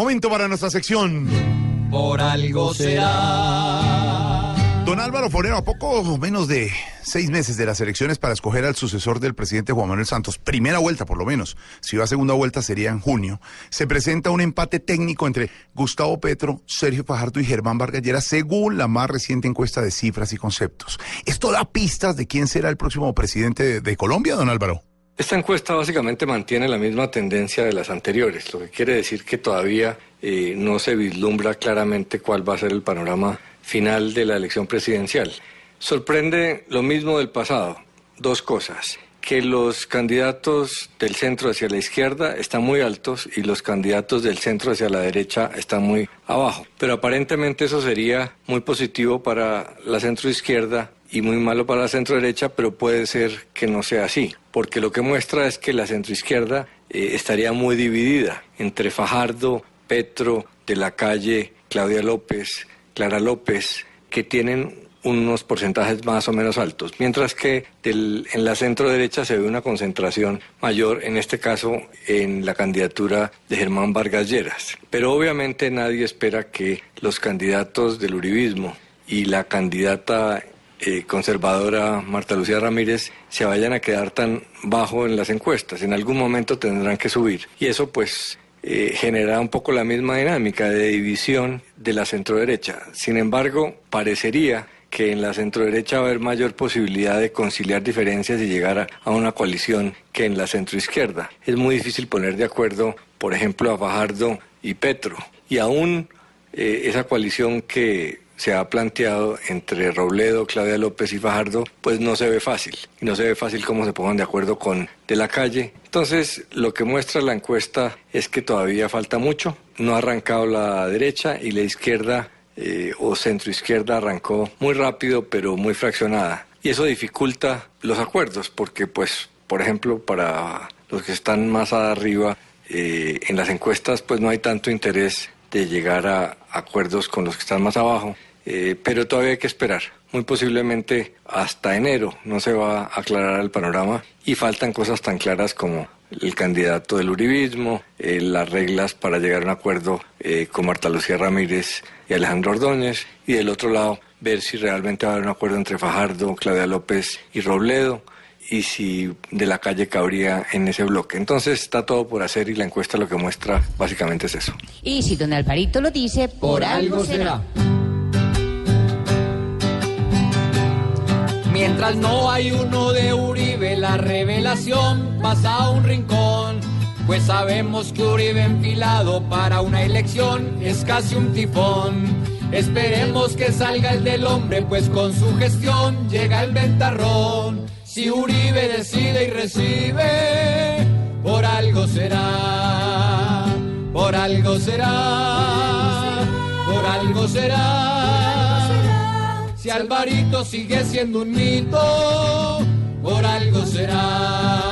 Momento para nuestra sección. Por algo será. Don Álvaro Forero, a poco menos de seis meses de las elecciones para escoger al sucesor del presidente Juan Manuel Santos, primera vuelta por lo menos, si va a segunda vuelta sería en junio, se presenta un empate técnico entre Gustavo Petro, Sergio Fajardo y Germán Vargallera según la más reciente encuesta de cifras y conceptos. ¿Esto da pistas de quién será el próximo presidente de, de Colombia, don Álvaro? Esta encuesta básicamente mantiene la misma tendencia de las anteriores, lo que quiere decir que todavía eh, no se vislumbra claramente cuál va a ser el panorama final de la elección presidencial. Sorprende lo mismo del pasado, dos cosas, que los candidatos del centro hacia la izquierda están muy altos y los candidatos del centro hacia la derecha están muy abajo. Pero aparentemente eso sería muy positivo para la centro izquierda y muy malo para la centro derecha, pero puede ser que no sea así, porque lo que muestra es que la centroizquierda eh, estaría muy dividida entre Fajardo, Petro, De la Calle, Claudia López, Clara López, que tienen unos porcentajes más o menos altos, mientras que en la centro derecha se ve una concentración mayor, en este caso en la candidatura de Germán Vargas Lleras. Pero obviamente nadie espera que los candidatos del uribismo y la candidata eh, conservadora Marta Lucía Ramírez se vayan a quedar tan bajo en las encuestas. En algún momento tendrán que subir. Y eso pues eh, genera un poco la misma dinámica de división de la centroderecha. Sin embargo, parecería que en la centroderecha va a haber mayor posibilidad de conciliar diferencias y llegar a, una coalición que en la centroizquierda. Es muy difícil poner de acuerdo, por ejemplo, a Fajardo y Petro. Y aún eh, esa coalición que se ha planteado entre Robledo, Claudia López y Fajardo, pues no se ve fácil. Y no se ve fácil cómo se pongan de acuerdo con de la calle. Entonces, lo que muestra la encuesta es que todavía falta mucho. No ha arrancado la derecha y la izquierda eh, o centro izquierda arrancó muy rápido, pero muy fraccionada. Y eso dificulta los acuerdos, porque, pues, por ejemplo, para los que están más arriba, eh, en las encuestas, pues no hay tanto interés de llegar a acuerdos con los que están más abajo. Eh, pero todavía hay que esperar. Muy posiblemente hasta enero no se va a aclarar el panorama y faltan cosas tan claras como el candidato del uribismo, eh, las reglas para llegar a un acuerdo eh, con Marta Lucía Ramírez y Alejandro Ordóñez y del otro lado ver si realmente va a haber un acuerdo entre Fajardo, Claudia López y Robledo y si de la calle cabría en ese bloque. Entonces está todo por hacer y la encuesta lo que muestra básicamente es eso. Y si don Alvarito lo dice, por, algo será. Mientras no hay uno de Uribe, la revelación pasa a un rincón. Pues sabemos que Uribe enfilado para una elección es casi un tifón. Esperemos que salga el del hombre, pues con su gestión llega el ventarrón. Si Uribe decide y recibe, por algo será, por algo será, por algo será. Si Alvarito sigue siendo un mito, por algo será.